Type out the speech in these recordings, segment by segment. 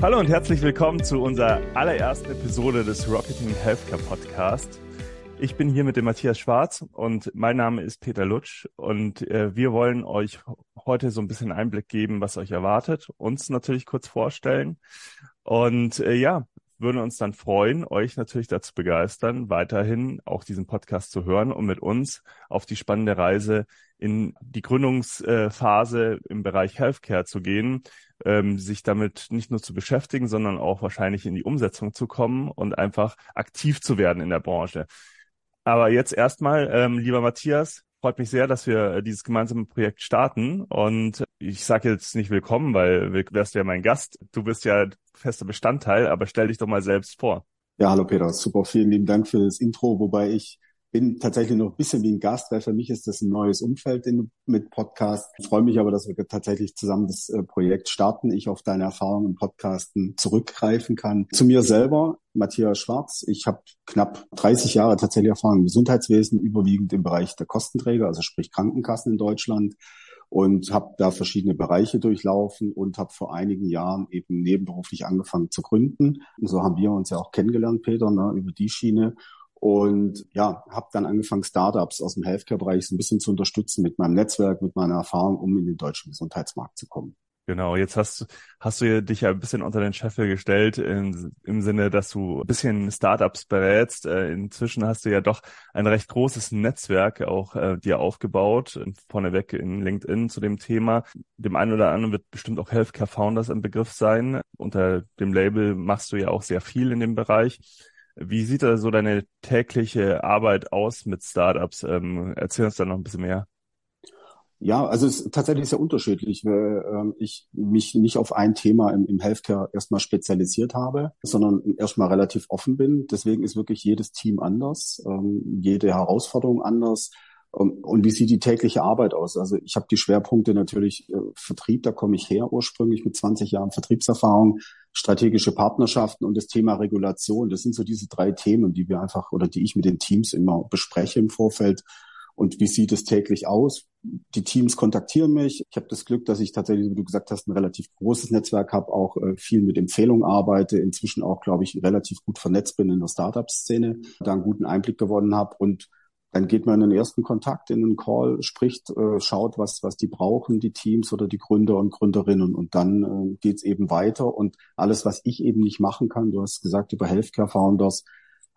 Hallo und herzlich willkommen zu unserer allerersten Episode des Rocketing Healthcare Podcast. Ich bin hier mit dem Matthias Schwarz und mein Name ist Peter Lutsch und äh, wir wollen euch heute so ein bisschen Einblick geben, was euch erwartet, uns natürlich kurz vorstellen und äh, ja, würden uns dann freuen, euch natürlich dazu begeistern, weiterhin auch diesen Podcast zu hören und mit uns auf die spannende Reise in die Gründungsphase im Bereich Healthcare zu gehen, ähm, sich damit nicht nur zu beschäftigen, sondern auch wahrscheinlich in die Umsetzung zu kommen und einfach aktiv zu werden in der Branche. Aber jetzt erstmal, ähm, lieber Matthias, freut mich sehr, dass wir äh, dieses gemeinsame Projekt starten. Und ich sage jetzt nicht willkommen, weil du wärst ja mein Gast. Du bist ja fester Bestandteil, aber stell dich doch mal selbst vor. Ja, hallo Peter, super, vielen lieben Dank für das Intro, wobei ich bin tatsächlich noch ein bisschen wie ein Gast, weil für mich ist das ein neues Umfeld in, mit Podcast. Ich freue mich aber, dass wir tatsächlich zusammen das äh, Projekt starten. Ich auf deine Erfahrungen im Podcasten zurückgreifen kann. Zu mir selber, Matthias Schwarz. Ich habe knapp 30 Jahre tatsächlich Erfahrung im Gesundheitswesen, überwiegend im Bereich der Kostenträger, also sprich Krankenkassen in Deutschland und habe da verschiedene Bereiche durchlaufen und habe vor einigen Jahren eben nebenberuflich angefangen zu gründen. Und so haben wir uns ja auch kennengelernt, Peter, ne, über die Schiene und ja, habe dann angefangen, Startups aus dem Healthcare-Bereich so ein bisschen zu unterstützen mit meinem Netzwerk, mit meiner Erfahrung, um in den deutschen Gesundheitsmarkt zu kommen. Genau, jetzt hast, hast du dich ja ein bisschen unter den Scheffel gestellt, in, im Sinne, dass du ein bisschen Startups berätst. Äh, inzwischen hast du ja doch ein recht großes Netzwerk auch äh, dir aufgebaut, vorneweg in LinkedIn zu dem Thema. Dem einen oder anderen wird bestimmt auch Healthcare Founders im Begriff sein. Unter dem Label machst du ja auch sehr viel in dem Bereich. Wie sieht da so deine tägliche Arbeit aus mit Startups? Ähm, erzähl uns da noch ein bisschen mehr. Ja, also es ist tatsächlich sehr unterschiedlich, weil ähm, ich mich nicht auf ein Thema im, Healthcare erstmal spezialisiert habe, sondern erstmal relativ offen bin. Deswegen ist wirklich jedes Team anders, ähm, jede Herausforderung anders. Und wie sieht die tägliche Arbeit aus? Also ich habe die Schwerpunkte natürlich äh, Vertrieb, da komme ich her ursprünglich mit 20 Jahren Vertriebserfahrung, strategische Partnerschaften und das Thema Regulation. Das sind so diese drei Themen, die wir einfach oder die ich mit den Teams immer bespreche im Vorfeld und wie sieht es täglich aus? Die Teams kontaktieren mich. Ich habe das Glück, dass ich tatsächlich, wie du gesagt hast, ein relativ großes Netzwerk habe, auch äh, viel mit Empfehlungen arbeite, inzwischen auch, glaube ich, relativ gut vernetzt bin in der Startup-Szene, da einen guten Einblick gewonnen habe und dann geht man in den ersten Kontakt, in einen Call, spricht, äh, schaut, was, was die brauchen, die Teams oder die Gründer und Gründerinnen. Und dann äh, geht's eben weiter. Und alles, was ich eben nicht machen kann, du hast gesagt, über Healthcare Founders,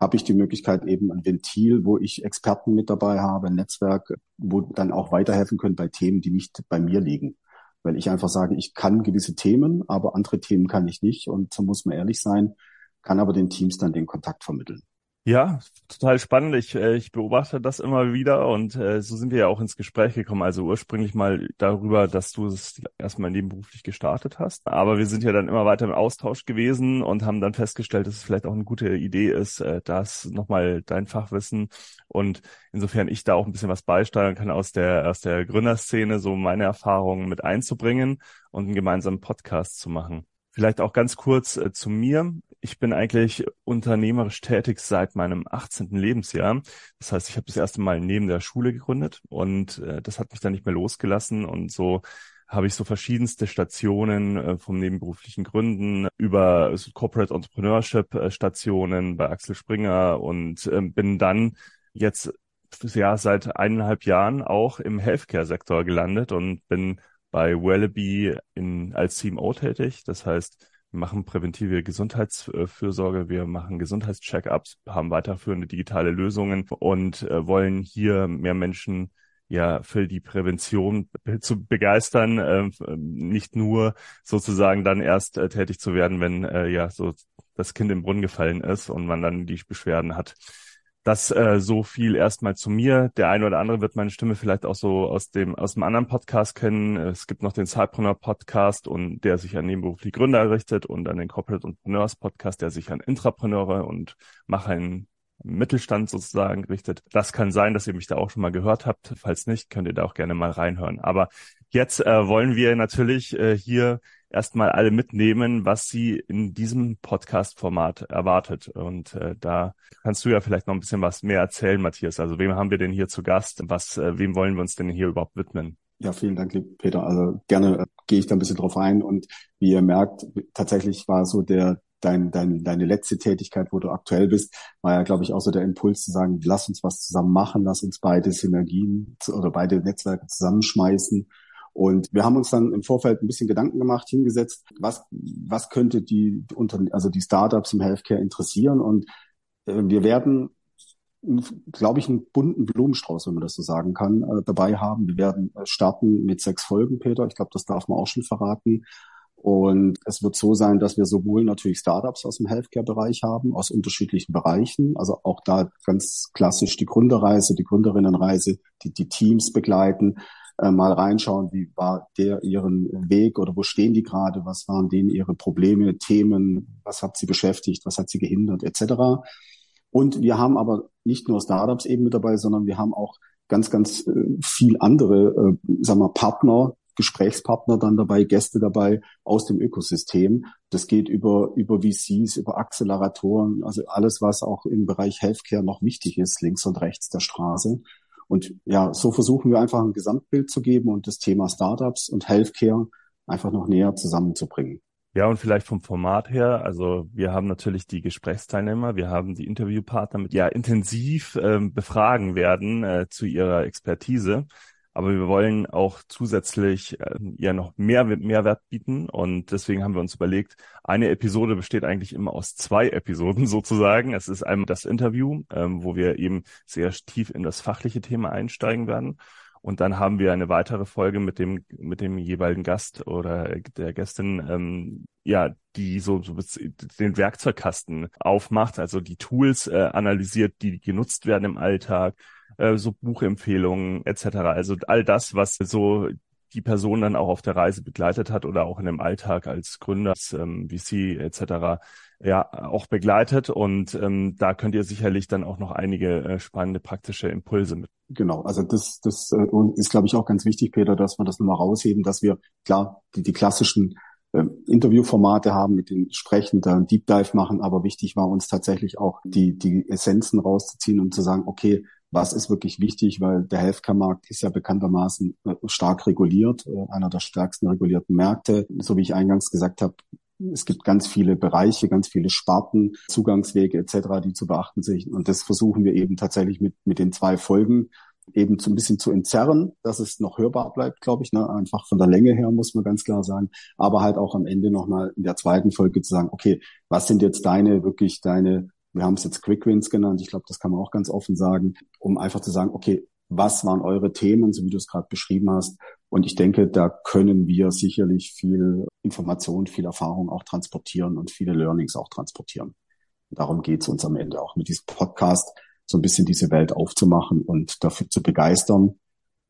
habe ich die Möglichkeit eben ein Ventil, wo ich Experten mit dabei habe, ein Netzwerk, wo dann auch weiterhelfen können bei Themen, die nicht bei mir liegen. Weil ich einfach sage, ich kann gewisse Themen, aber andere Themen kann ich nicht. Und so muss man ehrlich sein, kann aber den Teams dann den Kontakt vermitteln. Ja, total spannend. Ich, äh, ich beobachte das immer wieder und äh, so sind wir ja auch ins Gespräch gekommen. Also ursprünglich mal darüber, dass du es erstmal nebenberuflich gestartet hast. Aber wir sind ja dann immer weiter im Austausch gewesen und haben dann festgestellt, dass es vielleicht auch eine gute Idee ist, äh, das nochmal dein Fachwissen und insofern ich da auch ein bisschen was beisteuern kann aus der, aus der Gründerszene, so meine Erfahrungen mit einzubringen und einen gemeinsamen Podcast zu machen. Vielleicht auch ganz kurz äh, zu mir. Ich bin eigentlich unternehmerisch tätig seit meinem 18. Lebensjahr. Das heißt, ich habe das erste Mal neben der Schule gegründet und äh, das hat mich dann nicht mehr losgelassen und so habe ich so verschiedenste Stationen äh, vom nebenberuflichen Gründen über Corporate Entrepreneurship äh, Stationen bei Axel Springer und äh, bin dann jetzt ja seit eineinhalb Jahren auch im Healthcare-Sektor gelandet und bin bei Wallaby in, als CMO tätig. Das heißt, machen präventive Gesundheitsfürsorge, wir machen Gesundheitscheckups, haben weiterführende digitale Lösungen und äh, wollen hier mehr Menschen ja für die Prävention zu begeistern, äh, nicht nur sozusagen dann erst äh, tätig zu werden, wenn äh, ja so das Kind im Brunnen gefallen ist und man dann die Beschwerden hat. Das äh, so viel erstmal zu mir. Der eine oder andere wird meine Stimme vielleicht auch so aus dem aus dem anderen Podcast kennen. Es gibt noch den Cypreneur Podcast und der sich an nebenberufliche Gründer richtet und an den Corporate Entrepreneurs Podcast, der sich an Intrapreneure und Macher in Mittelstand sozusagen richtet. Das kann sein, dass ihr mich da auch schon mal gehört habt. Falls nicht, könnt ihr da auch gerne mal reinhören. Aber jetzt äh, wollen wir natürlich äh, hier erstmal alle mitnehmen, was sie in diesem Podcast-Format erwartet. Und äh, da kannst du ja vielleicht noch ein bisschen was mehr erzählen, Matthias. Also wem haben wir denn hier zu Gast? Was, äh, wem wollen wir uns denn hier überhaupt widmen? Ja, vielen Dank, Peter. Also gerne äh, gehe ich da ein bisschen drauf ein. Und wie ihr merkt, tatsächlich war so der, dein, dein, deine letzte Tätigkeit, wo du aktuell bist, war ja, glaube ich, auch so der Impuls zu sagen, lass uns was zusammen machen, lass uns beide Synergien oder beide Netzwerke zusammenschmeißen. Und wir haben uns dann im Vorfeld ein bisschen Gedanken gemacht, hingesetzt, was, was könnte die, also die Startups im Healthcare interessieren. Und äh, wir werden glaube ich, einen bunten Blumenstrauß, wenn man das so sagen kann, äh, dabei haben. Wir werden äh, starten mit sechs Folgen, Peter. Ich glaube, das darf man auch schon verraten. Und es wird so sein, dass wir sowohl natürlich Startups aus dem Healthcare-Bereich haben, aus unterschiedlichen Bereichen. Also auch da ganz klassisch die Gründerreise, die Gründerinnenreise, die die Teams begleiten, äh, mal reinschauen, wie war der ihren Weg oder wo stehen die gerade, was waren denen ihre Probleme, Themen, was hat sie beschäftigt, was hat sie gehindert, etc. Und wir haben aber nicht nur Startups eben mit dabei, sondern wir haben auch ganz, ganz äh, viel andere, äh, sagen wir, Partner, Gesprächspartner dann dabei, Gäste dabei aus dem Ökosystem. Das geht über, über VCs, über Acceleratoren, also alles, was auch im Bereich Healthcare noch wichtig ist, links und rechts der Straße. Und ja, so versuchen wir einfach ein Gesamtbild zu geben und das Thema Startups und Healthcare einfach noch näher zusammenzubringen. Ja, und vielleicht vom Format her, also wir haben natürlich die Gesprächsteilnehmer, wir haben die Interviewpartner mit ja intensiv ähm, befragen werden äh, zu ihrer Expertise. Aber wir wollen auch zusätzlich äh, ja noch mehr Mehrwert bieten. Und deswegen haben wir uns überlegt, eine Episode besteht eigentlich immer aus zwei Episoden sozusagen. Es ist einmal das Interview, ähm, wo wir eben sehr tief in das fachliche Thema einsteigen werden. Und dann haben wir eine weitere Folge mit dem, mit dem jeweiligen Gast oder der Gästin, ähm, ja, die so, so den Werkzeugkasten aufmacht, also die Tools äh, analysiert, die genutzt werden im Alltag, äh, so Buchempfehlungen etc. Also all das, was so die Person dann auch auf der Reise begleitet hat oder auch in dem Alltag als Gründer, als ähm, VC etc ja auch begleitet und ähm, da könnt ihr sicherlich dann auch noch einige äh, spannende praktische Impulse mit. Genau, also das, das äh, ist, glaube ich, auch ganz wichtig, Peter, dass wir das nochmal rausheben, dass wir klar die, die klassischen äh, Interviewformate haben, mit den Sprechen, da Deep Dive machen, aber wichtig war uns tatsächlich auch die, die Essenzen rauszuziehen und zu sagen, okay, was ist wirklich wichtig, weil der Healthcare-Markt ist ja bekanntermaßen äh, stark reguliert, äh, einer der stärksten regulierten Märkte. So wie ich eingangs gesagt habe, es gibt ganz viele Bereiche, ganz viele Sparten, Zugangswege etc., die zu beachten sind. Und das versuchen wir eben tatsächlich mit, mit den zwei Folgen eben so ein bisschen zu entzerren, dass es noch hörbar bleibt, glaube ich. Ne? Einfach von der Länge her muss man ganz klar sagen. Aber halt auch am Ende nochmal in der zweiten Folge zu sagen, okay, was sind jetzt deine, wirklich deine, wir haben es jetzt Quick Wins genannt, ich glaube, das kann man auch ganz offen sagen, um einfach zu sagen, okay, was waren eure Themen, so wie du es gerade beschrieben hast. Und ich denke, da können wir sicherlich viel Information, viel Erfahrung auch transportieren und viele Learnings auch transportieren. Und darum geht es uns am Ende auch mit diesem Podcast, so ein bisschen diese Welt aufzumachen und dafür zu begeistern.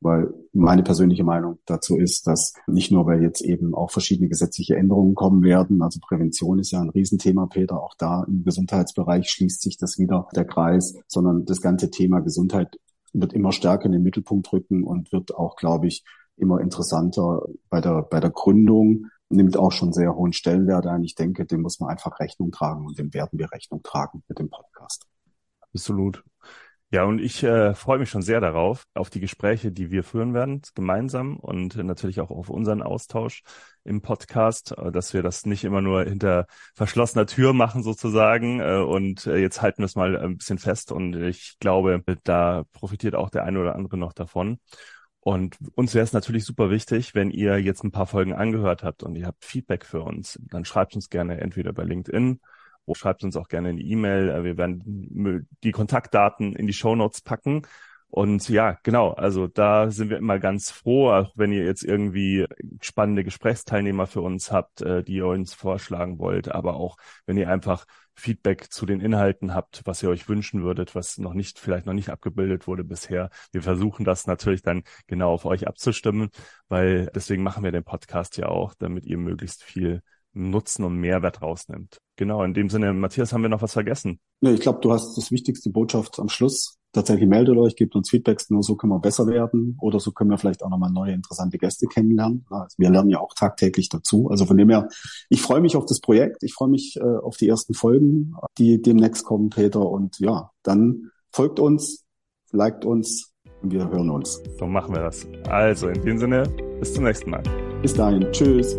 Weil meine persönliche Meinung dazu ist, dass nicht nur, weil jetzt eben auch verschiedene gesetzliche Änderungen kommen werden, also Prävention ist ja ein Riesenthema, Peter, auch da im Gesundheitsbereich schließt sich das wieder der Kreis, sondern das ganze Thema Gesundheit wird immer stärker in den Mittelpunkt rücken und wird auch, glaube ich, immer interessanter bei der, bei der Gründung, nimmt auch schon sehr hohen Stellenwert ein. Ich denke, dem muss man einfach Rechnung tragen und dem werden wir Rechnung tragen mit dem Podcast. Absolut. Ja, und ich äh, freue mich schon sehr darauf, auf die Gespräche, die wir führen werden, gemeinsam und natürlich auch auf unseren Austausch im Podcast, äh, dass wir das nicht immer nur hinter verschlossener Tür machen sozusagen. Äh, und äh, jetzt halten wir es mal ein bisschen fest und ich glaube, da profitiert auch der eine oder andere noch davon. Und uns wäre es natürlich super wichtig, wenn ihr jetzt ein paar Folgen angehört habt und ihr habt Feedback für uns, dann schreibt uns gerne entweder bei LinkedIn Schreibt uns auch gerne eine E-Mail. Äh, wir werden die Kontaktdaten in die Show Notes packen. Und ja, genau, also da sind wir immer ganz froh, auch wenn ihr jetzt irgendwie spannende Gesprächsteilnehmer für uns habt, äh, die ihr uns vorschlagen wollt, aber auch wenn ihr einfach Feedback zu den Inhalten habt, was ihr euch wünschen würdet, was noch nicht, vielleicht noch nicht abgebildet wurde bisher. Wir versuchen das natürlich dann genau auf euch abzustimmen, weil deswegen machen wir den Podcast ja auch, damit ihr möglichst viel Nutzen und Mehrwert rausnimmt. Genau, in dem Sinne, Matthias, haben wir noch was vergessen? Nee, ich glaube, du hast das wichtigste Botschaft am Schluss. Tatsächlich meldet euch, gebt uns Feedbacks, nur so können wir besser werden oder so können wir vielleicht auch nochmal neue interessante Gäste kennenlernen. Also wir lernen ja auch tagtäglich dazu. Also von dem her, ich freue mich auf das Projekt, ich freue mich äh, auf die ersten Folgen, die demnächst kommen, Peter. Und ja, dann folgt uns, liked uns wir hören uns. So machen wir das. Also in dem Sinne, bis zum nächsten Mal. Bis dahin. Tschüss.